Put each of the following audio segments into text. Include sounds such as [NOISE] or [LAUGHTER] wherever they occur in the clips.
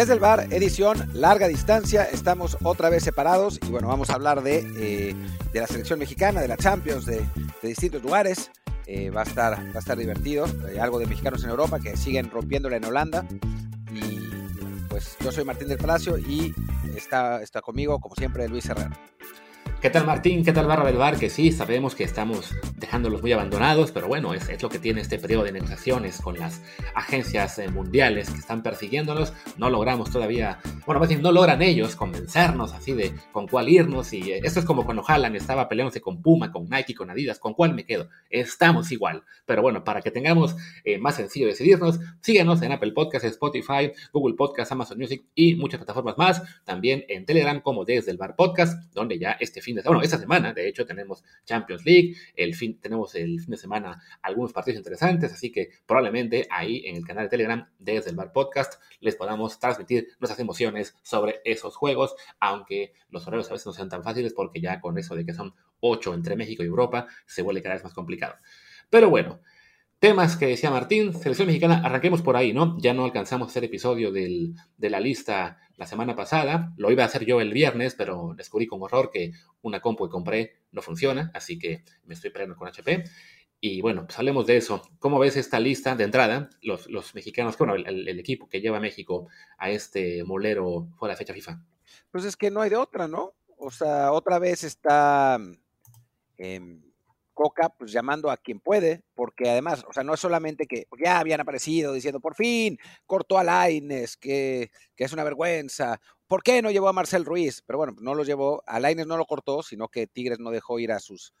Desde el bar, edición larga distancia, estamos otra vez separados y bueno, vamos a hablar de, eh, de la selección mexicana, de la Champions, de, de distintos lugares. Eh, va, a estar, va a estar divertido, eh, algo de mexicanos en Europa que siguen rompiéndola en Holanda. Y pues yo soy Martín del Palacio y está, está conmigo, como siempre, Luis Herrera. ¿Qué tal Martín? ¿Qué tal Barra del Bar? Que sí, sabemos que estamos dejándolos muy abandonados, pero bueno, es, es lo que tiene este periodo de negociaciones con las agencias eh, mundiales que están persiguiéndonos. No logramos todavía, bueno, más bien no logran ellos convencernos así de con cuál irnos. Y eh, esto es como cuando Haaland estaba peleándose con Puma, con Nike, con Adidas, ¿con cuál me quedo? Estamos igual. Pero bueno, para que tengamos eh, más sencillo decidirnos, síguenos en Apple Podcasts, Spotify, Google Podcasts, Amazon Music y muchas plataformas más. También en Telegram como desde el Bar Podcast, donde ya este fin de bueno, esta semana, de hecho, tenemos Champions League, el fin, tenemos el fin de semana algunos partidos interesantes, así que probablemente ahí en el canal de Telegram desde el Bar Podcast les podamos transmitir nuestras emociones sobre esos juegos, aunque los horarios a veces no sean tan fáciles porque ya con eso de que son ocho entre México y Europa se vuelve cada vez más complicado. Pero bueno, Temas que decía Martín, selección mexicana, arranquemos por ahí, ¿no? Ya no alcanzamos a hacer episodio del, de la lista la semana pasada, lo iba a hacer yo el viernes, pero descubrí con horror que una compu que compré no funciona, así que me estoy peleando con HP. Y bueno, pues hablemos de eso. ¿Cómo ves esta lista de entrada? Los, los mexicanos, bueno, el, equipo que lleva a México a este molero fuera de fecha FIFA. Pues es que no hay de otra, ¿no? O sea, otra vez está... Eh, Coca, pues llamando a quien puede, porque además, o sea, no es solamente que ya habían aparecido diciendo, por fin, cortó a Laines, que, que, es una vergüenza, ¿por qué no llevó a Marcel Ruiz? Pero bueno, no lo llevó, a Laines no lo cortó, sino que Tigres no dejó ir a sus,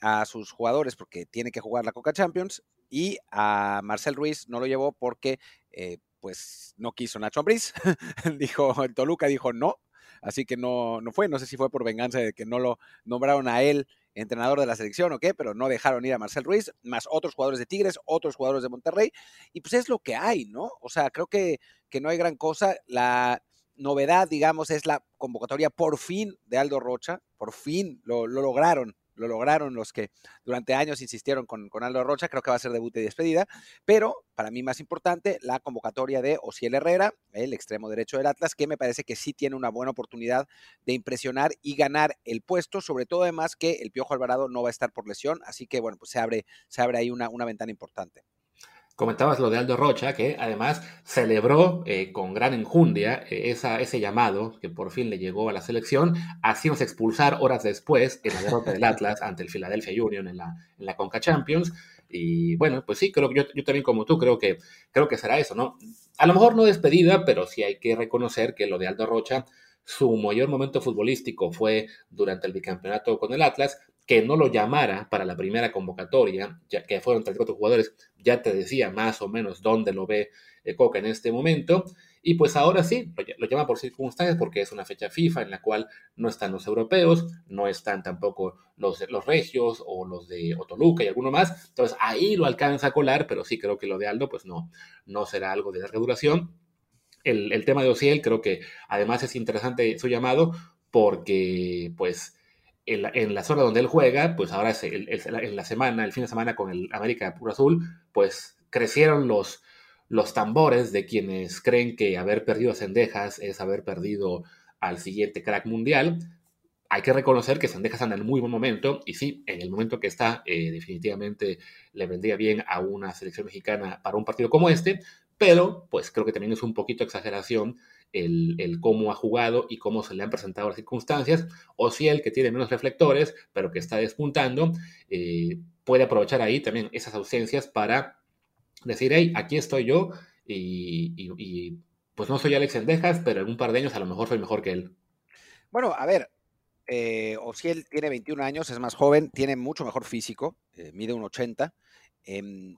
a sus jugadores porque tiene que jugar la Coca Champions, y a Marcel Ruiz no lo llevó porque, eh, pues, no quiso Nacho Ambriz, [LAUGHS] dijo, el Toluca dijo no, así que no, no fue, no sé si fue por venganza de que no lo nombraron a él entrenador de la selección o qué, pero no dejaron ir a Marcel Ruiz, más otros jugadores de Tigres, otros jugadores de Monterrey, y pues es lo que hay, ¿no? O sea, creo que, que no hay gran cosa. La novedad, digamos, es la convocatoria por fin de Aldo Rocha, por fin lo, lo lograron lo lograron los que durante años insistieron con, con, Aldo Rocha, creo que va a ser debut y despedida, pero para mí más importante, la convocatoria de Osiel Herrera, el extremo derecho del Atlas, que me parece que sí tiene una buena oportunidad de impresionar y ganar el puesto, sobre todo además que el Piojo Alvarado no va a estar por lesión, así que bueno, pues se abre, se abre ahí una, una ventana importante. Comentabas lo de Aldo Rocha, que además celebró eh, con gran enjundia eh, esa, ese llamado que por fin le llegó a la selección, haciéndose expulsar horas después en la derrota del Atlas ante el Philadelphia Union en la, en la Conca Champions. Y bueno, pues sí, creo que yo, yo, también como tú creo que, creo que será eso, ¿no? A lo mejor no despedida, pero sí hay que reconocer que lo de Aldo Rocha, su mayor momento futbolístico fue durante el bicampeonato con el Atlas, que no lo llamara para la primera convocatoria, ya que fueron 34 jugadores, ya te decía más o menos dónde lo ve eh, Coca en este momento. Y pues ahora sí, lo, llama por circunstancias porque es una fecha FIFA en la cual no están los europeos, no están tampoco los, los regios o los de Otoluca y alguno más. Entonces ahí lo alcanza a colar, pero sí creo que lo de Aldo pues no, no será algo de larga duración. El, el tema de Ociel creo que además es interesante su llamado porque pues en la, zona donde él juega, pues ahora es el, en la semana, el fin de semana con el América Puro Azul, pues crecieron los, los tambores de quienes creen que haber perdido a Cendejas es haber perdido al siguiente crack mundial. Hay que reconocer que Cendejas anda en muy buen momento y sí, en el momento que está, eh, definitivamente le vendría bien a una selección mexicana para un partido como este, pero pues creo que también es un poquito exageración el, cómo ha jugado y cómo se le han presentado las circunstancias, o si el que tiene menos reflectores, pero que está despuntando, eh, puede aprovechar ahí también esas ausencias para decir, hey, aquí estoy yo y, pues no soy Alex Endejas, pero en un par de años a lo mejor soy mejor que él. Bueno, a ver, eh, él tiene 21 años, es más joven, tiene mucho mejor físico, eh, mide un 80. Em,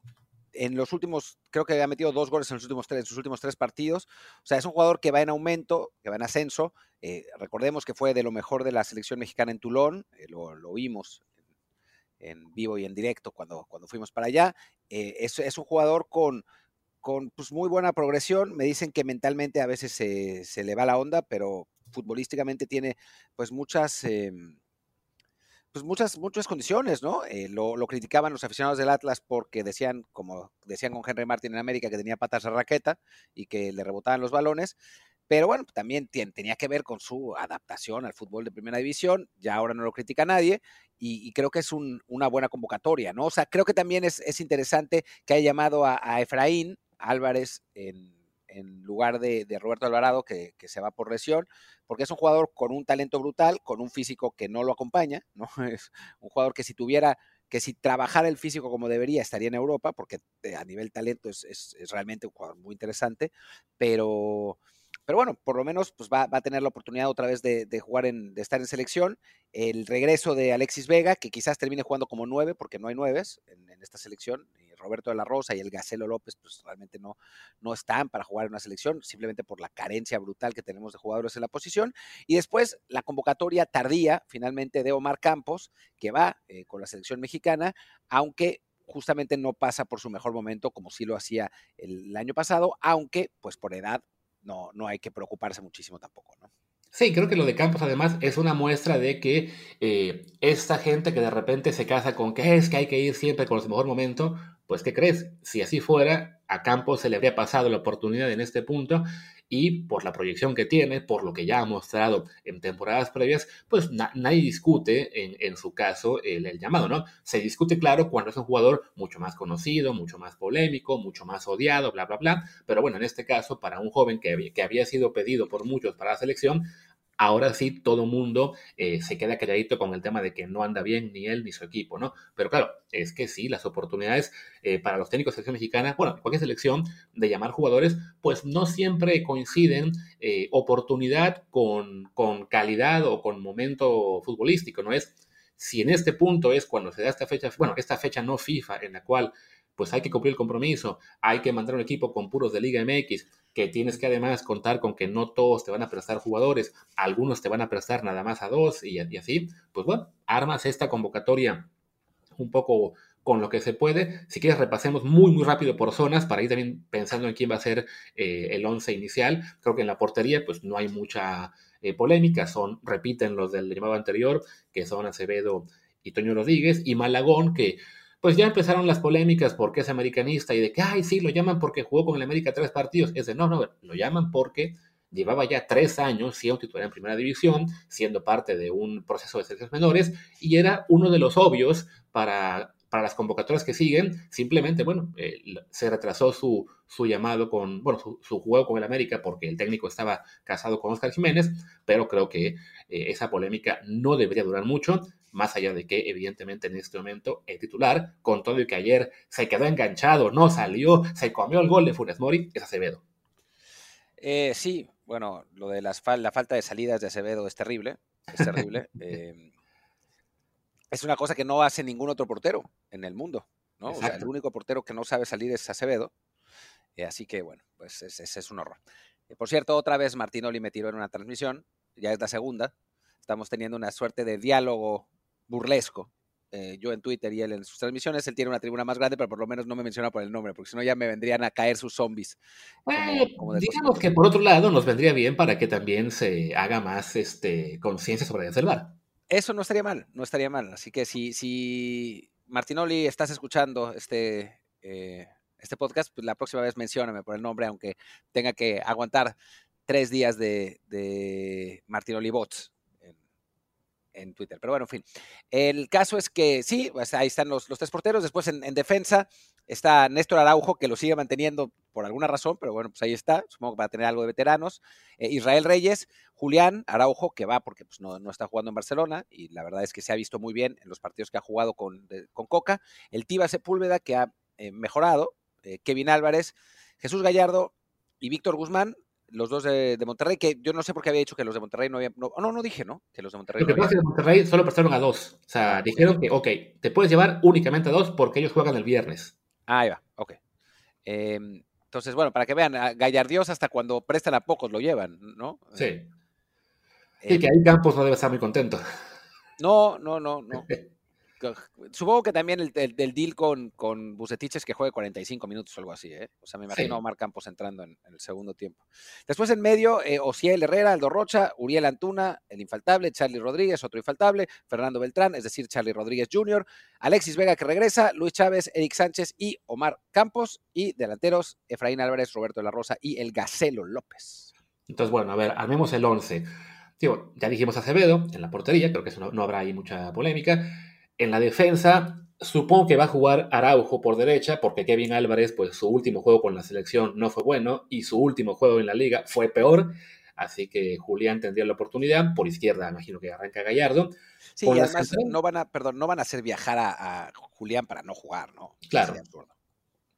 en los últimos, creo que ha metido dos goles en, los últimos tres, en sus últimos tres partidos. O sea, es un jugador que va en aumento, que va en ascenso. Eh, recordemos que fue de lo mejor de la selección mexicana en Tulón, eh, lo, vimos en, vivo y en directo cuando, cuando fuimos para allá. Es, es, un jugador con, con pues, muy buena progresión. Me dicen que mentalmente a veces se, se le va la onda, pero, futbolísticamente tiene pues muchas... Pues muchas, muchas condiciones, ¿no? Eh, lo, criticaban los aficionados del Atlas porque decían, como decían con Henry Martin en América, que tenía patas de raqueta y que le rebotaban los balones. Pero bueno, también tenía que ver con su adaptación al fútbol de primera división. Ya ahora no lo critica nadie y, creo que es una buena convocatoria, ¿no? O sea, creo que también es, interesante que haya llamado a, a Efraín Álvarez en, en lugar de, Roberto Alvarado, que, se va por lesión, porque es un jugador con un talento brutal, con un físico que no lo acompaña, [LAUGHS] ¿no? Es un jugador que si tuviera, que si trabajara el físico como debería, estaría en Europa, porque eh, a nivel talento es, realmente un jugador muy interesante, pero, pero bueno, por lo menos pues va, a tener la oportunidad otra vez de, jugar en, de estar en selección. El regreso de Alexis Vega, que quizás termine jugando como nueve, porque no hay nueves en, esta selección, Roberto de la Rosa y el Gacelo López, pues realmente no, no están para jugar en una selección, simplemente por la carencia brutal que tenemos de jugadores en la posición. Y después la convocatoria tardía, finalmente, de Omar Campos, que va eh, con la selección mexicana, aunque justamente no pasa por su mejor momento como sí lo hacía el, año pasado, aunque pues por edad no, no hay que preocuparse muchísimo tampoco, ¿no? Sí, creo que lo de Campos además es una muestra de que eh, esta gente que de repente se casa con que es que hay que ir siempre con su mejor momento, pues, ¿qué crees? Si así fuera, a Campos se le habría pasado la oportunidad en este punto y por la proyección que tiene, por lo que ya ha mostrado en temporadas previas, pues nadie discute en, en su caso el, el, llamado, ¿no? Se discute, claro, cuando es un jugador mucho más conocido, mucho más polémico, mucho más odiado, bla, bla, bla, pero bueno, en este caso, para un joven que, que había sido pedido por muchos para la selección, ahora sí todo mundo eh, se queda calladito con el tema de que no anda bien ni él ni su equipo, ¿no? Pero claro, es que sí, las oportunidades eh, para los técnicos de selección mexicana, bueno, cualquier selección de llamar jugadores, pues no siempre coinciden eh, oportunidad con, con calidad o con momento futbolístico, ¿no? Es si en este punto es cuando se da esta fecha, bueno, esta fecha no FIFA en la cual pues hay que cumplir el compromiso, hay que mandar un equipo con puros de Liga MX, que tienes que además contar con que no todos te van a prestar jugadores, algunos te van a prestar nada más a dos y, así, pues bueno, armas esta convocatoria un poco con lo que se puede. Si quieres, repasemos muy, muy rápido por zonas para ir también pensando en quién va a ser eh, el once inicial. Creo que en la portería, pues no hay mucha eh, polémica. Son, repiten los del llamado anterior, que son Acevedo y Toño Rodríguez, y Malagón, que pues ya empezaron las polémicas porque es americanista y de que, ay, sí, lo llaman porque jugó con el América tres partidos. Es de, no, no, lo llaman porque llevaba ya tres años siendo titular en primera división, siendo parte de un proceso de selecciones menores, y era uno de los obvios para, para las convocatorias que siguen. Simplemente, bueno, eh, se retrasó su, su llamado con, bueno, su, juego con el América porque el técnico estaba casado con Oscar Jiménez, pero creo que eh, esa polémica no debería durar mucho más allá de que evidentemente en este momento el titular, con todo y que ayer se quedó enganchado, no salió, se comió el gol de Funes Mori, es Acevedo. Eh, sí, bueno, lo de las la falta de salidas de Acevedo es terrible, es terrible. [LAUGHS] Em, es una cosa que no hace ningún otro portero en el mundo, ¿no? O sea, el único portero que no sabe salir es Acevedo. Eh, así que, bueno, pues ese es, un horror. Eh, por cierto, otra vez Martinoli me tiró en una transmisión, ya es la segunda. Estamos teniendo una suerte de diálogo burlesco. Eh, yo en Twitter y él en sus transmisiones, él tiene una tribuna más grande, pero por lo menos no me menciona por el nombre, porque si no ya me vendrían a caer sus zombies. digamos que por otro lado nos vendría bien para que también se haga más este, conciencia sobre el bar. Eso no estaría mal, no estaría mal. Así que si, si Martinoli estás escuchando este, eh, este podcast, pues la próxima vez mencióname por el nombre, aunque tenga que aguantar tres días de, de Martinoli Bots en Twitter. Pero bueno, en fin. El caso es que sí, pues ahí están los, tres porteros. Después en, defensa está Néstor Araujo, que lo sigue manteniendo por alguna razón, pero bueno, pues ahí está. Supongo que va a tener algo de veteranos. Eh, Israel Reyes, Julián Araujo, que va porque pues, no, está jugando en Barcelona y la verdad es que se ha visto muy bien en los partidos que ha jugado con, con Coca. El Tiba Sepúlveda, que ha eh, mejorado. Eh, Kevin Álvarez, Jesús Gallardo y Víctor Guzmán los dos de, Monterrey, que yo no sé por qué había dicho que los de Monterrey no habían. No, no, no dije, ¿no? Que los de Monterrey. Lo que pasa es que de Monterrey solo prestaron a dos. O sea, dijeron que, ok, te puedes llevar únicamente a dos porque ellos juegan el viernes. Ah, ahí va, ok. Em, entonces, bueno, para que vean, Gallardios hasta cuando prestan a pocos lo llevan, ¿no? Sí. Y que ahí Campos no debe estar muy contento. No, no, no, no. [LAUGHS] Supongo que también el, deal con, con Bucetich es que juegue 45 minutos o algo así, ¿eh? O sea, me imagino a Omar Campos entrando en, el segundo tiempo. Después en medio, eh, Herrera, Aldo Rocha, Uriel Antuna, el infaltable, Charlie Rodríguez, otro infaltable, Fernando Beltrán, es decir, Charlie Rodríguez Jr., Alexis Vega que regresa, Luis Chávez, Eric Sánchez y Omar Campos, y delanteros, Efraín Álvarez, Roberto de la Rosa y el Gacelo López. Entonces, bueno, a ver, armemos el 11. ya dijimos Acevedo en la portería, creo que eso no habrá ahí mucha polémica. En la defensa, supongo que va a jugar Araujo por derecha, porque Kevin Álvarez, pues su último juego con la selección no fue bueno y su último juego en la liga fue peor. Así que Julián tendría la oportunidad. Por izquierda, imagino que arranca Gallardo. Sí, y además no van a, perdón, no van a hacer viajar a, Julián para no jugar, ¿no? Claro.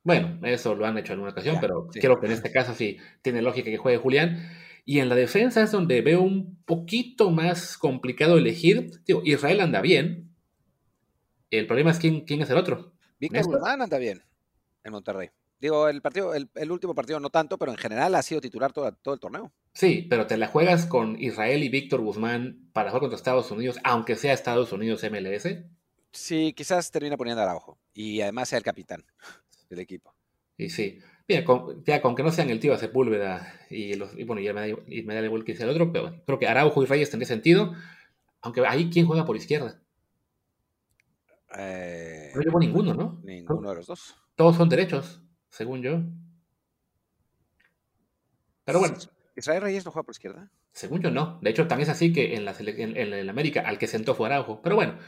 Bueno, eso lo han hecho en una ocasión, pero creo que en este caso sí tiene lógica que juegue Julián. Y en la defensa es donde veo un poquito más complicado elegir. Digo, Israel anda bien, el problema es quién, quién es el otro. Víctor Guzmán anda bien en Monterrey. Digo, el partido, el, último partido no tanto, pero en general ha sido titular todo, todo el torneo. Sí, pero te la juegas con Israel y Víctor Guzmán para jugar contra Estados Unidos, aunque sea Estados Unidos MLS. Sí, quizás termina poniendo a Araujo y además sea el capitán del equipo. Y sí, Mira, con, ya con que no sean el tío a Sepúlveda y, los, y bueno, y me, da, y me da igual que sea el otro, pero creo que Araujo y Reyes tendría sentido, aunque ahí quién juega por izquierda. Eh, no llevo ninguno, ¿no? Ninguno de los dos. Todos son derechos, según yo. Pero bueno. ¿Israel Reyes no juega por izquierda? Según yo, no. De hecho, también es así que en, la, en, América al que sentó fue Araujo. Pero bueno,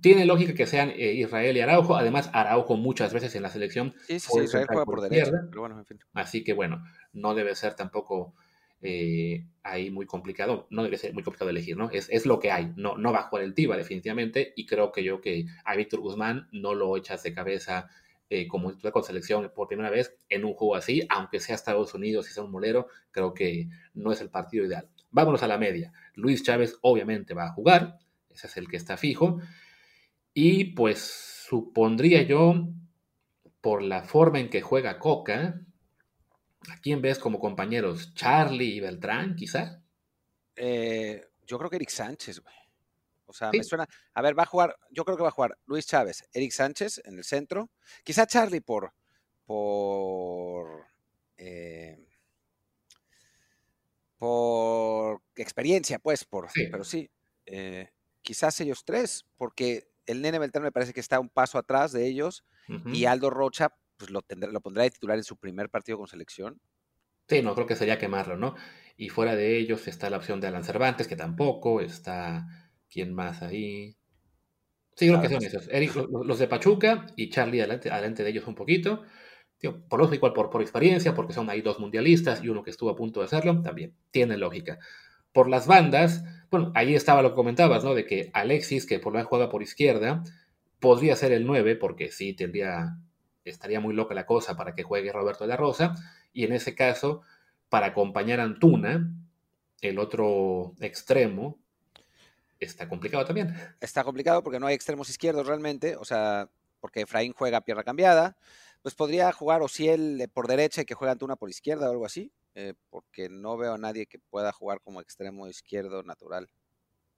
tiene lógica que sean eh, Israel y Araujo. Además, Araujo muchas veces en la selección. Sí, sí, Israel juega por, derecha. Pero bueno, en fin. Así que bueno, no debe ser tampoco eh, ahí muy complicado, no debe ser muy complicado elegir, ¿no? Es, es, lo que hay, no, no va a jugar el Tiva definitivamente y creo que yo que a Víctor Guzmán no lo echas de cabeza eh, como titular con selección por primera vez en un juego así, aunque sea Estados Unidos y sea un molero, creo que no es el partido ideal. Vámonos a la media. Luis Chávez obviamente va a jugar, ese es el que está fijo, y pues supondría yo, por la forma en que juega Coca, ¿A quién ves como compañeros? ¿Charlie y Beltrán, quizá? Eh, yo creo que Eric Sánchez, güey. O sea, me suena. A ver, va a jugar. Yo creo que va a jugar Luis Chávez, Eric Sánchez en el centro. Quizá Charlie por. por. Eh, por experiencia, pues, por. Pero sí. Eh, quizás ellos tres, porque el nene Beltrán me parece que está un paso atrás de ellos. Y Aldo Rocha, pues lo, tendrá, lo pondrá de titular en su primer partido con selección. Sí, no, creo que sería quemarlo, ¿no? Y fuera de ellos está la opción de Alan Cervantes, que tampoco, está... ¿Quién más ahí? Sí, creo que son esos. los, de Pachuca y Charlie adelante, de ellos un poquito. por lógica, igual por, por experiencia, porque son ahí dos mundialistas y uno que estuvo a punto de hacerlo, también tiene lógica. Por las bandas, bueno, ahí estaba lo que comentabas, ¿no? De que Alexis, que por lo menos juega por izquierda, podría ser el 9, porque sí tendría estaría muy loca la cosa para que juegue Roberto de la Rosa, y en ese caso, para acompañar a Antuna, el otro extremo, está complicado también. Está complicado porque no hay extremos izquierdos realmente, o sea, porque Efraín juega a pierna cambiada, pues podría jugar o si él por derecha y que juega Antuna por izquierda o algo así, eh, porque no veo a nadie que pueda jugar como extremo izquierdo natural.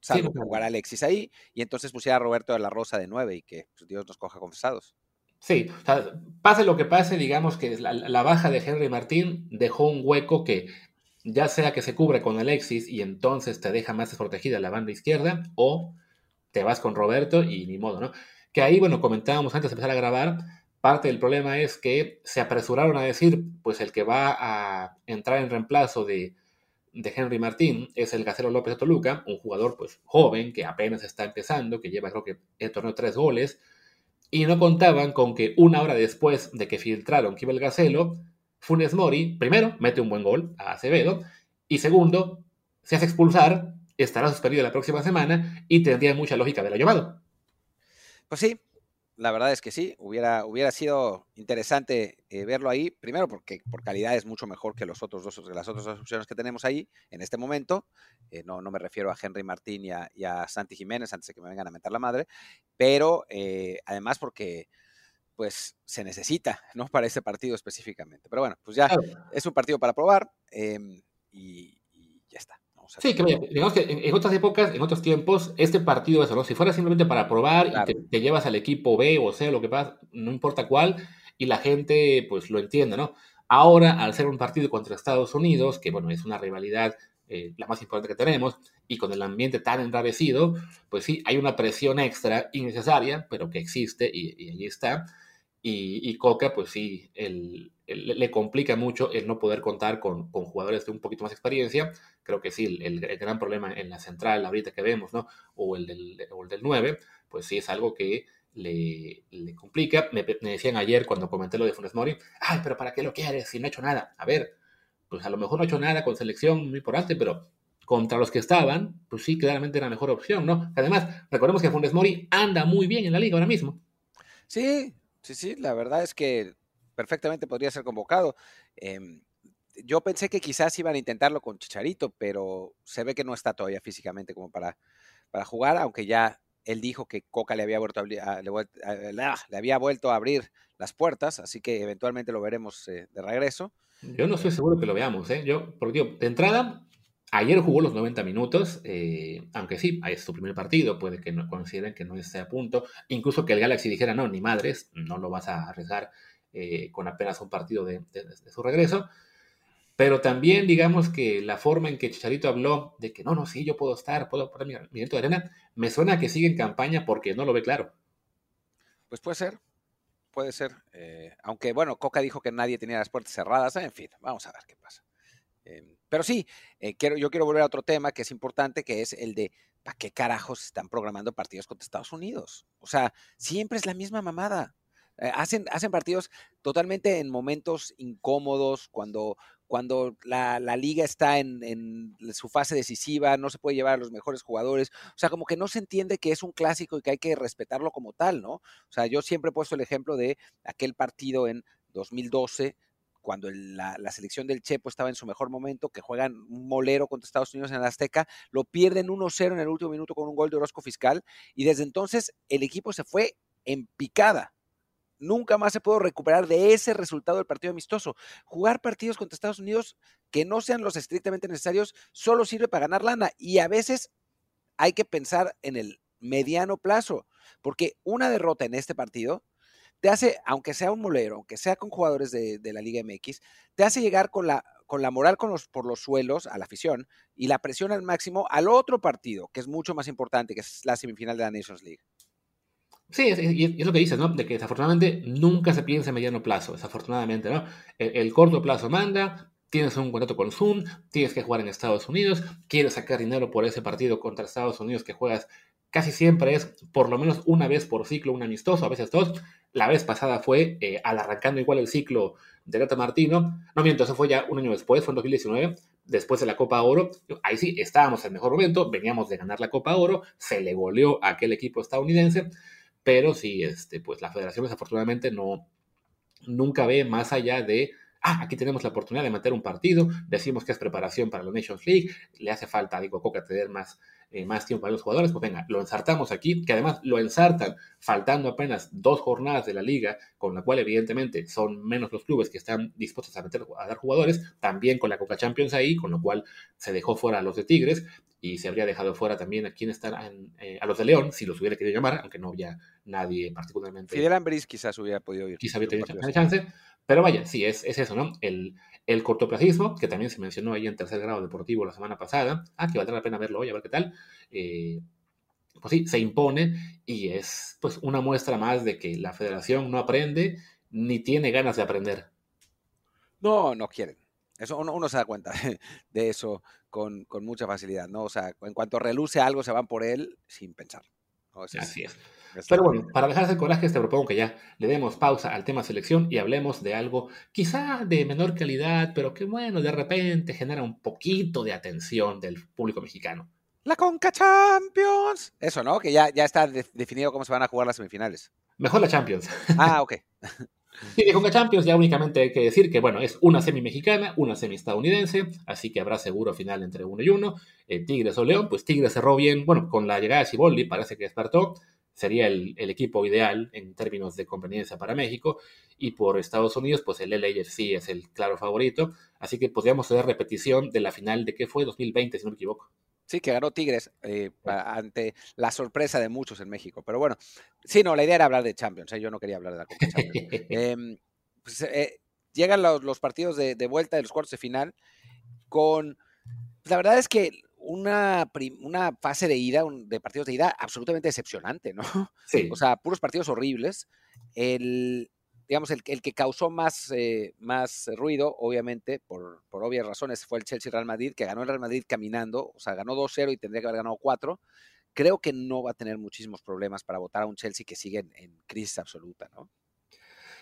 Salvo jugar a Alexis ahí y entonces pusiera a Roberto de la Rosa de 9 y que pues, Dios nos coja confesados. Sí, o sea, pase lo que pase, digamos que la, baja de Henry Martín dejó un hueco que ya sea que se cubre con Alexis y entonces te deja más desprotegida la banda izquierda, o te vas con Roberto y ni modo, ¿no? Que ahí, bueno, comentábamos antes de empezar a grabar, parte del problema es que se apresuraron a decir, pues el que va a entrar en reemplazo de, Henry Martín es el Gacero López de Toluca, un jugador pues joven que apenas está empezando, que lleva creo que el torneo tres goles, y no contaban con que una hora después de que filtraron que iba el Gacelo, Funes Mori, primero, mete un buen gol a Acevedo, y segundo, se hace expulsar, estará suspendido la próxima semana y tendría mucha lógica haberlo llamado. Pues sí, la verdad es que sí, hubiera, hubiera sido interesante eh, verlo ahí, primero porque por calidad es mucho mejor que los otros dos, las otras dos opciones que tenemos ahí en este momento, eh, no, no me refiero a Henry Martín y a, Santi Jiménez antes de que me vengan a mentar la madre, pero eh, además porque pues se necesita, ¿no? [LAUGHS] Para ese partido específicamente. Pero bueno, pues ya es un partido para probar em, y ya está sí, que digamos que en, otras épocas, en otros tiempos, este partido, eso, ¿no? Si fuera simplemente para probar y te, llevas al equipo B o C o lo que pasa, no importa cuál, y la gente pues lo entiende, ¿no? Ahora, al ser un partido contra Estados Unidos, que bueno, es una rivalidad eh, la más importante que tenemos, y con el ambiente tan enrarecido, pues sí, hay una presión extra innecesaria, pero que existe y, y allí está. Y, y, Coca, pues sí, el, le complica mucho el no poder contar con, con, jugadores de un poquito más experiencia. Creo que sí, el, gran problema en la central ahorita que vemos, ¿no? O el del, o el del 9, pues sí es algo que le, complica. Me, me, decían ayer cuando comenté lo de Funes Mori, ay, pero ¿para qué lo quieres si no ha hecho nada? A ver, pues a lo mejor no ha hecho nada con selección muy importante, pero contra los que estaban, pues sí, claramente era la mejor opción, ¿no? Además, recordemos que Funes Mori anda muy bien en la liga ahora mismo. Sí, Sí, sí, la verdad es que perfectamente podría ser convocado. Em, yo pensé que quizás iban a intentarlo con Chicharito, pero se ve que no está todavía físicamente como para, para jugar, aunque ya él dijo que Coca le había, vuelto a, le, había vuelto a abrir las puertas, así que eventualmente lo veremos eh, de regreso. Yo no estoy seguro que lo veamos, ¿eh? Yo, porque de entrada, Ayer jugó los 90 minutos, eh, aunque sí, es su primer partido, puede que no consideren que no esté a punto. Incluso que el Galaxy dijera, no, ni madres, no lo vas a arriesgar eh, con apenas un partido de, su regreso. Pero también digamos que la forma en que Chicharito habló de que no, no, sí, yo puedo estar, puedo poner mi, mi de arena, me suena que sigue en campaña porque no lo ve claro. Pues puede ser, puede ser. Eh, aunque bueno, Coca dijo que nadie tenía las puertas cerradas, en fin, vamos a ver qué pasa. Em, pero sí, eh, quiero, yo quiero volver a otro tema que es importante, que es el de ¿para qué carajos están programando partidos contra Estados Unidos? O sea, siempre es la misma mamada. Eh, hacen, hacen partidos totalmente en momentos incómodos, cuando, cuando la, liga está en, en, su fase decisiva, no se puede llevar a los mejores jugadores. O sea, como que no se entiende que es un clásico y que hay que respetarlo como tal, ¿no? O sea, yo siempre he puesto el ejemplo de aquel partido en 2012 cuando la, selección del Chepo estaba en su mejor momento, que juegan un molero contra Estados Unidos en la Azteca, lo pierden 1-0 en el último minuto con un gol de Orozco Fiscal, y desde entonces el equipo se fue en picada. Nunca más se pudo recuperar de ese resultado del partido amistoso. Jugar partidos contra Estados Unidos que no sean los estrictamente necesarios solo sirve para ganar lana y a veces hay que pensar en el mediano plazo, porque una derrota en este partido te hace, aunque sea un molero, aunque sea con jugadores de, la Liga MX, te hace llegar con la, con la moral con los, por los suelos a la afición y la presión al máximo al otro partido, que es mucho más importante, que es la semifinal de la Nations League. Sí, y es, lo que dices, ¿no? De que desafortunadamente nunca se piensa en mediano plazo, desafortunadamente, ¿no? El, corto plazo manda, tienes un contrato con Zoom, tienes que jugar en Estados Unidos, quieres sacar dinero por ese partido contra Estados Unidos que juegas casi siempre es por lo menos una vez por ciclo un amistoso, a veces dos. La vez pasada fue eh, al arrancando igual el ciclo de Gata Martino. No miento, eso fue ya un año después, fue en 2019, después de la Copa Oro. Ahí sí, estábamos en mejor momento, veníamos de ganar la Copa Oro, se le goleó a aquel equipo estadounidense, pero sí, este, pues la federación desafortunadamente no, nunca ve más allá de ah, aquí tenemos la oportunidad de meter un partido, decimos que es preparación para la Nations League, le hace falta a Coca tener más, eh, más tiempo para los jugadores, pues venga, lo ensartamos aquí, que además lo ensartan faltando apenas dos jornadas de la liga, con la cual evidentemente son menos los clubes que están dispuestos a, meter, a dar jugadores, también con la Coca Champions ahí, con lo cual se dejó fuera a los de Tigres y se habría dejado fuera también a quien está eh, a los de León, si los hubiera querido llamar, aunque no había nadie particularmente. Fidel Ambris quizás hubiera podido ir. Quizás hubiera tenido chance, pero vaya, sí, es, es eso, ¿no? El, el cortoplacismo, que también se mencionó ahí en tercer grado deportivo la semana pasada, ah, que valdrá la pena verlo hoy, a ver qué tal. Eh, pues sí, se impone y es pues una muestra más de que la federación no aprende ni tiene ganas de aprender. No, no quieren. Eso uno, se da cuenta de eso con, con, mucha facilidad, ¿no? O sea, en cuanto reluce algo, se van por él sin pensar. Así es. Pero bueno, para dejar ese coraje, te propongo que ya le demos pausa al tema selección y hablemos de algo quizá de menor calidad, pero que bueno, de repente genera un poquito de atención del público mexicano. La Conca Champions. Eso, ¿no? Que ya, ya está definido cómo se van a jugar las semifinales. Mejor la Champions. [LAUGHS] Ah, ok. Sí, de Conca Champions ya únicamente hay que decir que, bueno, es una semi mexicana, una semi estadounidense, así que habrá seguro final entre uno y uno. Eh, Tigres o León, pues Tigres cerró bien, bueno, con la llegada de Ciboldi parece que despertó, sería el, equipo ideal en términos de conveniencia para México, y por Estados Unidos, pues el LAFC es el claro favorito, así que podríamos tener repetición de la final de que fue 2020, si no me equivoco. Sí, que ganó Tigres eh, ante la sorpresa de muchos en México. Pero bueno, sí, no, la idea era hablar de Champions. ¿eh? Yo no quería hablar de la Copa Champions. [LAUGHS] Em, pues, eh, llegan los, partidos de, vuelta de los cuartos de final con. La verdad es que una, una fase de ida, de partidos de ida absolutamente decepcionante, ¿no? [LAUGHS] Sí. O sea, puros partidos horribles. El, digamos, el, el que causó más, eh, más ruido, obviamente, por, por, obvias razones, fue el Chelsea-Real Madrid, que ganó el Real Madrid caminando, o sea, ganó 2-0 y tendría que haber ganado 4. Creo que no va a tener muchísimos problemas para votar a un Chelsea que sigue en, crisis absoluta, ¿no?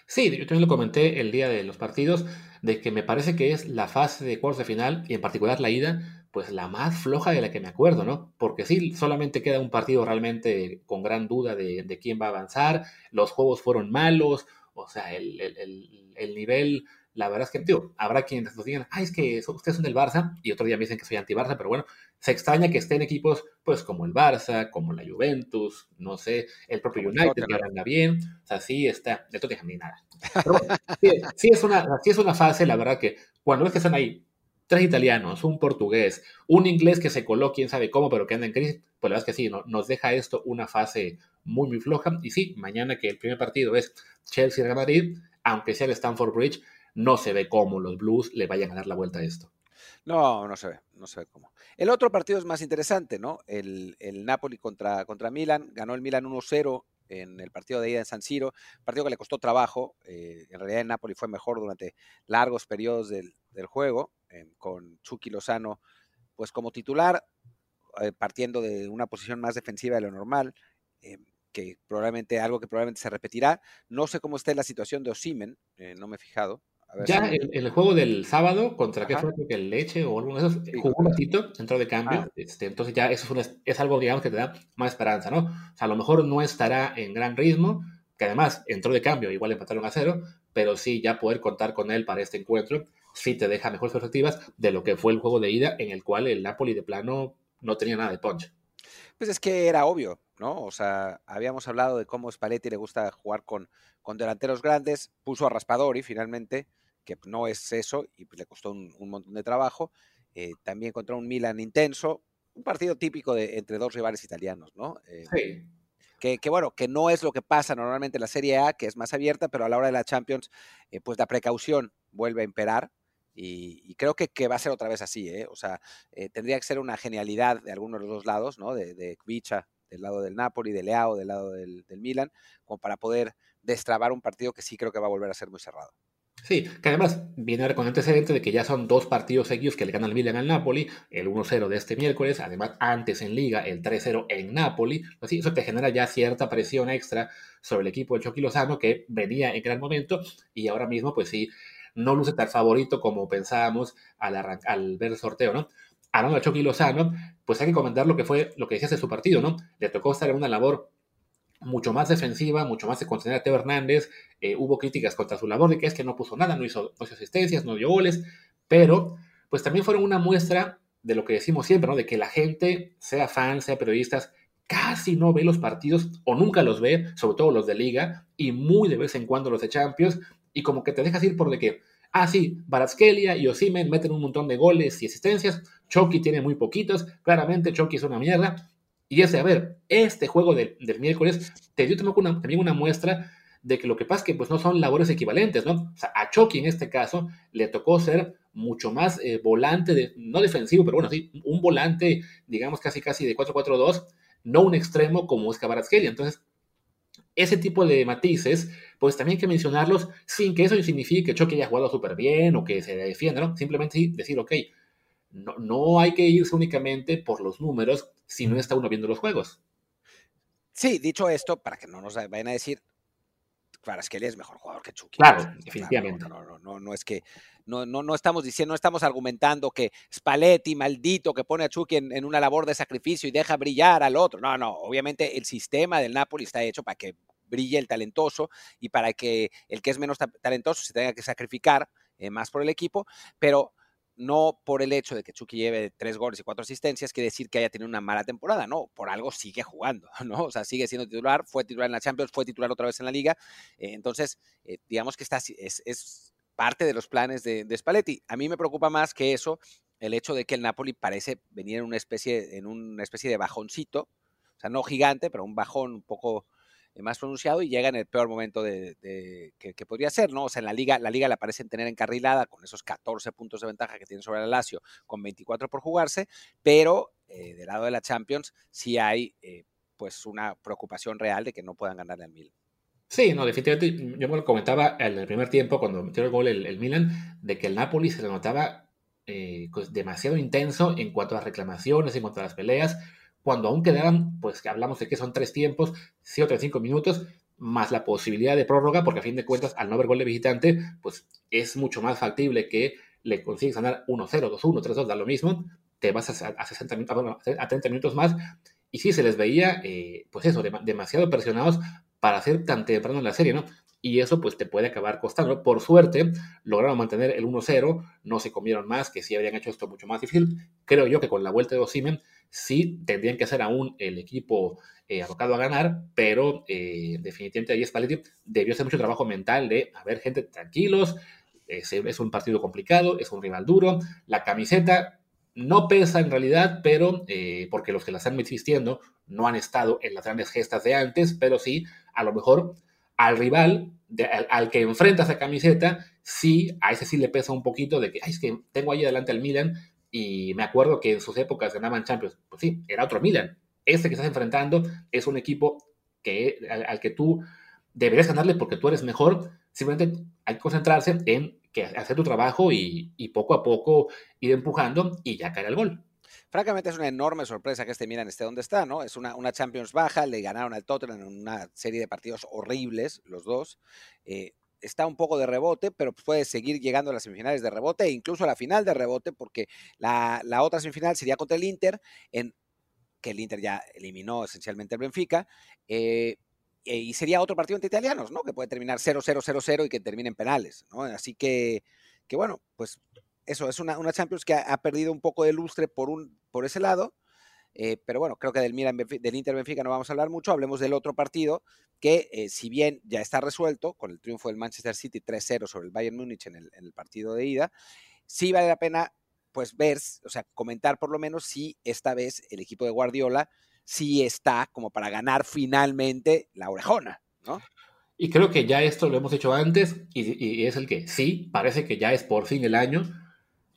Sí, yo también lo comenté el día de los partidos, de que me parece que es la fase de cuartos de final, y en particular la ida, pues la más floja de la que me acuerdo, ¿no? Porque sí, solamente queda un partido realmente con gran duda de, de quién va a avanzar, los juegos fueron malos, o sea, el, el, el, nivel, la verdad es que, tío, habrá quienes nos digan, ay, es que ustedes son del Barça, y otro día me dicen que soy anti-Barça, pero bueno, se extraña que estén equipos, pues, como el Barça, como la Juventus, no sé, el propio United, que anda bien, o sea, sí está, de Tottenham ni nada. Pero bueno, sí, es una, sí es una fase, la verdad que, cuando ves que están ahí tres italianos, un portugués, un inglés que se coló, quién sabe cómo, pero que anda en crisis, pues la verdad es que sí, no, nos deja esto una fase muy, muy floja. Y sí, mañana que el primer partido es Chelsea-Real Madrid, aunque sea el Stanford Bridge, no se ve cómo los Blues le vayan a dar la vuelta a esto. No, no se ve, no se ve cómo. El otro partido es más interesante, ¿no? El, el Napoli contra, contra Milan, ganó el Milan 1-0 en el partido de ida en San Siro, partido que le costó trabajo, eh, en realidad Napoli fue mejor durante largos periodos del, del juego, con Chucky Lozano pues como titular, eh, partiendo de una posición más defensiva de lo normal, que probablemente algo que probablemente se repetirá. No sé cómo está la situación de Osimen, no me he fijado. ya en, el juego del sábado, contra qué fue que el Leche o alguno de esos, jugó un ratito, entró de cambio, ah. este, entonces ya eso es, es, algo, digamos, que te da más esperanza, ¿no? O sea, a lo mejor no estará en gran ritmo, que además entró de cambio, igual empataron a cero, pero sí ya poder contar con él para este encuentro, sí te deja mejores perspectivas de lo que fue el juego de ida en el cual el Napoli de plano no tenía nada de punch. Pues es que era obvio, ¿no? O sea, habíamos hablado de cómo Spalletti le gusta jugar con, con delanteros grandes, puso a Raspadori finalmente, que no es eso, y le costó un, montón de trabajo. Eh, también contra un Milan intenso, un partido típico de entre dos rivales italianos, ¿no? Eh, sí que, bueno, que no es lo que pasa normalmente en la Serie A, que es más abierta, pero a la hora de la Champions, eh, pues la precaución vuelve a imperar. Y, creo que, que, va a ser otra vez así, ¿eh? O sea, eh, tendría que ser una genialidad de alguno de los dos lados, ¿no? De, de del lado del Napoli, de Leao del lado del, del Milan, como para poder destrabar un partido que sí creo que va a volver a ser muy cerrado. Sí, que además viene con antecedente de que ya son dos partidos seguidos que le ganan el Milan al Napoli, el 1-0 de este miércoles, además antes en Liga el 3-0 en Napoli, así eso te genera ya cierta presión extra sobre el equipo de Chucky Lozano que venía en gran momento y ahora mismo pues sí, no luce tan favorito como pensábamos al, al ver el sorteo, ¿no? Hablando de Chucky Lozano, pues hay que comentar lo que fue, lo que decías de su partido, ¿no? Le tocó estar en una labor mucho más defensiva, mucho más de contener a Teo Hernández. Eh, hubo críticas contra su labor de que es que no puso nada, no hizo, asistencias, no dio goles, pero pues también fueron una muestra de lo que decimos siempre, ¿no? De que la gente, sea fan, sea periodistas, casi no ve los partidos o nunca los ve, sobre todo los de liga, y muy de vez en cuando los de Champions, y como que te dejas ir por de que, ah, sí, Baratskelia y Osimen meten un montón de goles y asistencias, Chucky tiene muy poquitos, claramente Chucky es una mierda, y ese, a ver, este juego del, miércoles te dio también una, muestra de que lo que pasa es que pues, no son labores equivalentes, ¿no? O sea, a Chucky en este caso le tocó ser mucho más eh, volante, de, no defensivo, pero bueno, sí, un volante, digamos, casi casi de 4-4-2, no un extremo como es Kelly. Entonces, ese tipo de matices, pues también hay que mencionarlos sin que eso signifique que Chucky haya jugado súper bien o que se defienda, ¿no? Simplemente decir, ok, no, no hay que irse únicamente por los números si no está uno viendo los juegos. Sí, dicho esto, para que no nos vayan a decir, Kvaratskhelia es mejor jugador que Chucky. Claro, definitivamente. No, no, no, no, es que no, no, no estamos diciendo, no estamos argumentando que Spalletti, maldito, que pone a Chucky en, una labor de sacrificio y deja brillar al otro. No, no, obviamente el sistema del Napoli está hecho para que brille el talentoso y para que el que es menos talentoso se tenga que sacrificar eh, más por el equipo, pero no por el hecho de que Chucky lleve tres goles y cuatro asistencias, quiere decir que haya tenido una mala temporada, no, por algo sigue jugando, [LAUGHS] ¿no? O sea, sigue siendo titular, fue titular en la Champions, fue titular otra vez en la Liga, eh, entonces, eh, digamos que está, es, parte de los planes de, de, Spalletti. A mí me preocupa más que eso, el hecho de que el Napoli parece venir en una especie, en una especie de bajoncito, o sea, no gigante, pero un bajón un poco más pronunciado y llega en el peor momento de, que, podría ser, ¿no? O sea, en la liga, la liga la parecen tener encarrilada con esos 14 puntos de ventaja que tiene sobre el Lazio, con 24 por jugarse, pero eh, del lado de la Champions sí hay eh, pues una preocupación real de que no puedan ganar al Milan. Sí, no, definitivamente, yo me lo comentaba en el primer tiempo cuando metió el gol el, Milan, de que el Napoli se le notaba pues, demasiado intenso en cuanto a reclamaciones, en cuanto a las peleas, cuando aún quedaban, pues que hablamos de que son tres tiempos, sí o cinco minutos, más la posibilidad de prórroga, porque a fin de cuentas, al no haber gol de visitante, pues es mucho más factible que le consigues ganar 1-0, 2-1, 3-2, da lo mismo, te vas a, a, 60, a 30 minutos más, y sí se les veía, eh, pues eso, demasiado presionados para hacer tan temprano en la serie, ¿no? Y eso pues te puede acabar costando. Por suerte, lograron mantener el 1-0, no se comieron más, que sí habrían hecho esto mucho más difícil. Creo yo que con la vuelta de Osimen sí tendrían que ser aún el equipo eh, abocado a ganar, pero eh, definitivamente ahí Spalletti debió hacer mucho trabajo mental de, a ver, gente, tranquilos, es, un partido complicado, es un rival duro, la camiseta no pesa en realidad, pero eh, porque los que la están existiendo no han estado en las grandes gestas de antes, pero sí, a lo mejor al rival, al, que enfrenta esa camiseta, sí, a ese sí le pesa un poquito de que, ay, es que tengo ahí adelante al Milan, y me acuerdo que en sus épocas ganaban Champions. Pues sí, era otro Milan. Este que estás enfrentando es un equipo que, al, que tú deberías ganarle porque tú eres mejor. Simplemente hay que concentrarse en que hacer tu trabajo y, poco a poco ir empujando y ya caer el gol. Francamente es una enorme sorpresa que este Milan esté donde está, ¿no? Es una, una Champions baja, le ganaron al Tottenham en una serie de partidos horribles, los dos. Eh, está un poco de rebote, pero puede seguir llegando a las semifinales de rebote e incluso a la final de rebote, porque la, otra semifinal sería contra el Inter, en, que el Inter ya eliminó esencialmente el Benfica, eh, eh, y sería otro partido entre italianos, ¿no? Que puede terminar 0-0-0-0 y que termine en penales, ¿no? Así que, que bueno, pues eso, es una, una Champions que ha, perdido un poco de lustre por, un, por ese lado, eh, pero bueno, creo que del, del Inter Benfica no vamos a hablar mucho. Hablemos del otro partido que, eh, si bien ya está resuelto con el triunfo del Manchester City 3-0 sobre el Bayern Múnich en el, partido de ida, sí vale la pena pues ver, o sea, comentar por lo menos si esta vez el equipo de Guardiola sí está como para ganar finalmente la orejona, ¿no? Y creo que ya esto lo hemos hecho antes y, y es el que sí, parece que ya es por fin el año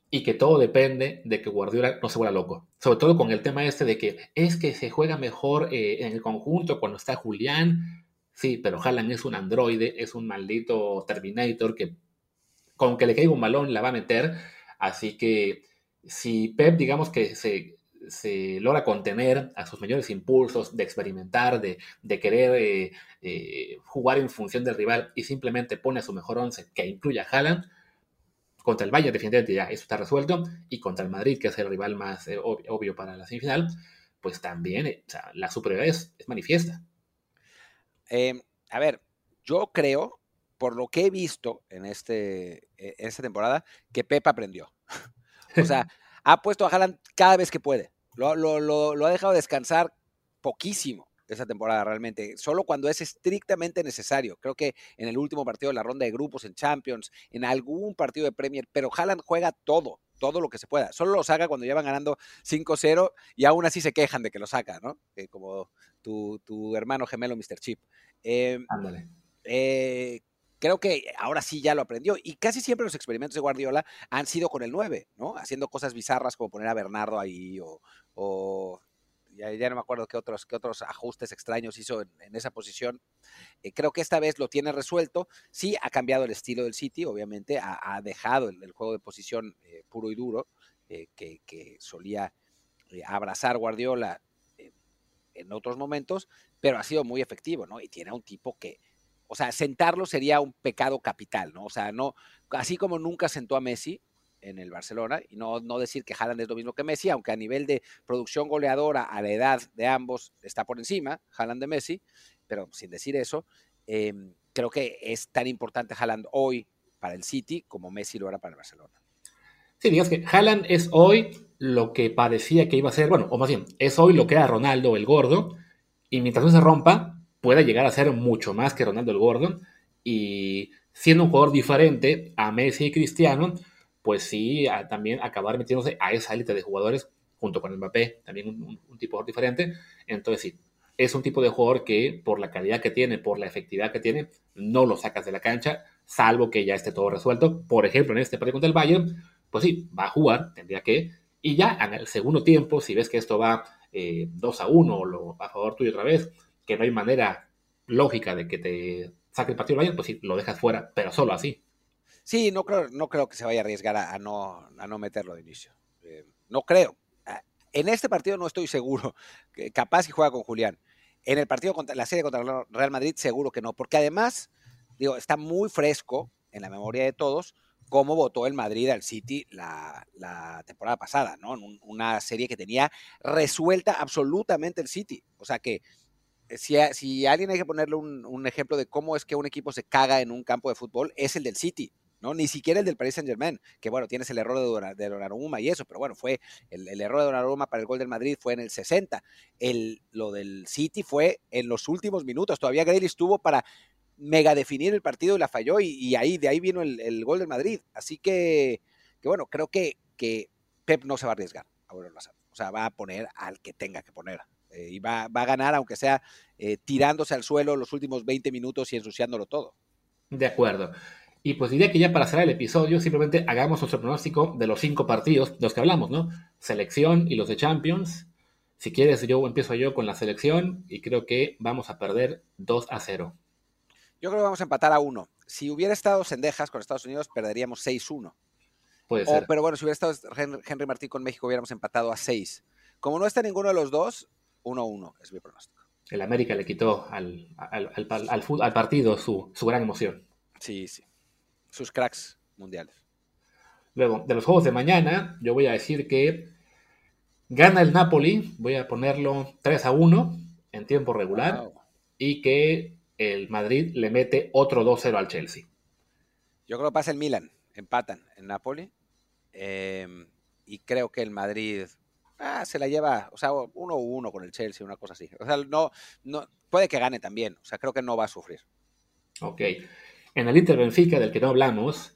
y que todo depende de que Guardiola no se vuelva loco. Sobre todo con el tema este de que es que se juega mejor eh, en el conjunto cuando está Julián. Sí, pero Haaland es un androide, es un maldito Terminator que con que le caiga un balón la va a meter. Así que si Pep, digamos que se, logra contener a sus mayores impulsos de experimentar, de, de querer eh, eh, jugar en función del rival y simplemente pone a su mejor once que incluya a Haaland, contra el Bayern, definitivamente ya eso está resuelto. Y contra el Madrid, que es el rival más eh, obvio, para la semifinal, pues también eh, la superioridad es, manifiesta. Em, a ver, yo creo, por lo que he visto en, este, e, en esta temporada, que Pepa aprendió. o sea, [LAUGHS] ha puesto a Haaland cada vez que puede. Lo, lo ha dejado descansar poquísimo esa temporada realmente, solo cuando es estrictamente necesario. Creo que en el último partido de la ronda de grupos, en Champions, en algún partido de Premier, pero Haaland juega todo, todo lo que se pueda. Solo lo saca cuando ya van ganando 5-0 y aún así se quejan de que lo saca, ¿no? como tu, hermano gemelo Mr. Chip. Em, Ándale. Eh, creo que ahora sí ya lo aprendió. Y casi siempre los experimentos de Guardiola han sido con el 9, ¿no? Haciendo cosas bizarras como poner a Bernardo ahí o ya, no me acuerdo qué otros, qué otros ajustes extraños hizo en, esa posición. Eh, creo que esta vez lo tiene resuelto. Sí, ha cambiado el estilo del City, obviamente, ha, dejado el, juego de posición eh, puro y duro eh, que, solía abrazar Guardiola en otros momentos, pero ha sido muy efectivo, ¿no? Y tiene a un tipo que o sea, sentarlo sería un pecado capital, ¿no? O sea, no, así como nunca sentó a Messi en el Barcelona, y no, no decir que Haaland es lo mismo que Messi, aunque a nivel de producción goleadora, a la edad de ambos, está por encima, Haaland de Messi, pero sin decir eso, eh, creo que es tan importante Haaland hoy para el City como Messi lo era para el Barcelona. Sí, digamos que Haaland es hoy lo que parecía que iba a ser, bueno, o más bien, es hoy lo que era Ronaldo el gordo, y mientras no se rompa, puede llegar a ser mucho más que Ronaldo el gordo, y siendo un jugador diferente a Messi y Cristiano, pues sí, también acabar metiéndose a esa élite de jugadores, junto con Mbappé, también un, un tipo diferente, entonces sí, es un tipo de jugador que por la calidad que tiene, por la efectividad que tiene, no lo sacas de la cancha, salvo que ya esté todo resuelto. Por ejemplo, en este partido contra el Bayern, pues sí, va a jugar, tendría que, y ya en el segundo tiempo, si ves que esto va eh, 2 a 1 o a favor tuyo otra vez, que no hay manera lógica de que te saque el partido el Bayern, pues sí, lo dejas fuera, pero solo así. Sí, no creo, no creo que se vaya a arriesgar a, no, a no meterlo de inicio. Eh, no creo. Ah, En este partido no estoy seguro. [LAUGHS] Capaz si juega con Julián. En el partido contra la serie contra el Real Madrid, seguro que no. Porque además, digo, está muy fresco en la memoria de todos cómo votó el Madrid al City la, la temporada pasada, ¿no? En una serie que tenía resuelta absolutamente el City. O sea que si, si alguien hay que ponerle un, un, ejemplo de cómo es que un equipo se caga en un campo de fútbol, es el del City. ¿No? Ni siquiera el del Paris Saint Germain, que bueno, tienes el error de, de Donnarumma y eso, pero bueno, fue el, el, error de Donnarumma para el gol del Madrid fue en el 60. El, lo del City fue en los últimos minutos. Todavía Grealish estuvo para mega definir el partido y la falló y, ahí de ahí vino el, el, gol del Madrid. Así que, que bueno, creo que, que, Pep no se va a arriesgar a volverlo a. O sea, va a poner al que tenga que poner. Eh, y va, va, a ganar, aunque sea eh, tirándose al suelo los últimos 20 minutos y ensuciándolo todo. De acuerdo. Y pues diría que ya para cerrar el episodio, simplemente hagamos nuestro pronóstico de los cinco partidos de los que hablamos, ¿no? Selección y los de Champions. Si quieres, yo empiezo yo con la selección y creo que vamos a perder 2 a 0. Yo creo que vamos a empatar a 1. Si hubiera estado Sendejas con Estados Unidos, perderíamos 6-1. Puede ser. O, pero bueno, si hubiera estado Henry Martín con México, hubiéramos empatado a 6. Como no está ninguno de los dos, 1-1 es mi pronóstico. El América le quitó al, al, al, al, al partido su, su gran emoción. Sí, sí sus cracks mundiales. Luego, de los juegos de mañana, yo voy a decir que gana el Napoli, voy a ponerlo 3 a 1 en tiempo regular, wow. y que el Madrid le mete otro 2-0 al Chelsea. Yo creo que pasa el Milan, empatan en Napoli, eh, y creo que el Madrid ah, se la lleva, o sea, 1-1 con el Chelsea, una cosa así. O sea, no, no, puede que gane también, o sea, creo que no va a sufrir. Ok. En el Inter Benfica, del que no hablamos,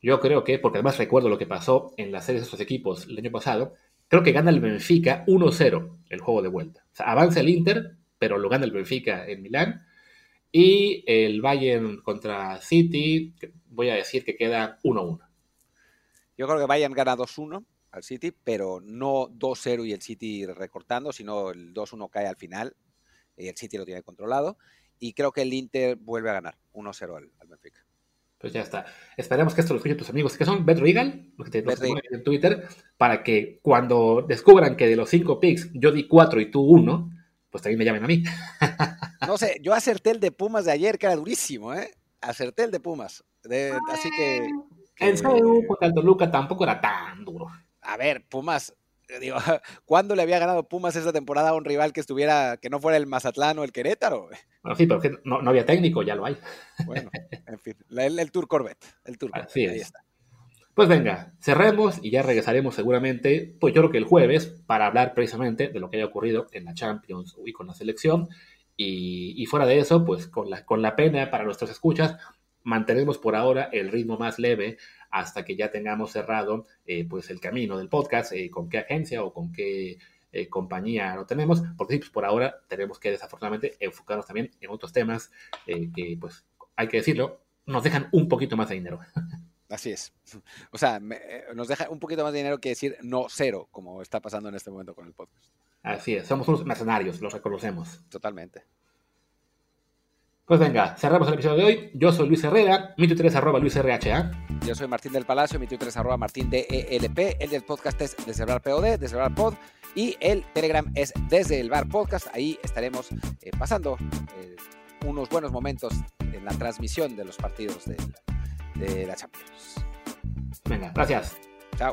yo creo que, porque además recuerdo lo que pasó en las series de estos equipos el año pasado, creo que gana el Benfica 1-0 el juego de vuelta. O sea, avanza el Inter, pero lo gana el Benfica en Milán. Y el Bayern contra City, voy a decir que queda 1-1. Yo creo que Bayern gana 2-1 al City, pero no 2-0 y el City recortando, sino el 2-1 cae al final y el City lo tiene controlado y creo que el Inter vuelve a ganar 1-0 al, al, Benfica. Pues ya está. Esperemos que esto lo escuchen tus amigos, que son Bet Regal, los que te los en Twitter, para que cuando descubran que de los 5 picks yo di 4 y tú 1, pues también me llamen a mí. no sé, yo acerté el de Pumas de ayer, que era durísimo, ¿eh? Acerté el de Pumas. De, así que, que... El CDU contra el Toluca tampoco era tan duro. A ver, Pumas, digo, [LAUGHS] ¿cuándo le había ganado Pumas esta temporada a un rival que estuviera, que no fuera el Mazatlán o el Querétaro? [LAUGHS] Bueno, sí, pero no, no había técnico, ya lo hay. Bueno, [LAUGHS] en fin, el, el Tour Corvette, el Tour Corvette, Así es. ahí está. Pues venga, cerremos y ya regresaremos seguramente, pues yo creo que el jueves, para hablar precisamente de lo que haya ocurrido en la Champions y con la selección. Y, y fuera de eso, pues con la, con la pena para nuestros escuchas, mantenemos por ahora el ritmo más leve hasta que ya tengamos cerrado eh, pues el camino del podcast, eh, con qué agencia o con qué eh, compañía lo tenemos, porque sí, pues por ahora tenemos que desafortunadamente enfocarnos también en otros temas que pues hay que decirlo, nos dejan un poquito más de dinero. [LAUGHS] Así es. O sea, me, nos deja un poquito más de dinero que decir no cero, como está pasando en este momento con el podcast. Así es, somos unos mercenarios, los reconocemos. Totalmente. Pues venga, cerramos el episodio de hoy. Yo soy Luis Herrera, mi Twitter es arroba LuisRHA. Yo soy Martín del Palacio, mi Twitter es arroba Martín DELP. El del podcast es desde el bar POD, desde el bar pod. Y el Telegram es desde el bar podcast. Ahí estaremos eh, pasando eh, unos buenos momentos en la transmisión de los partidos de, de la Champions. Venga, gracias. Chao.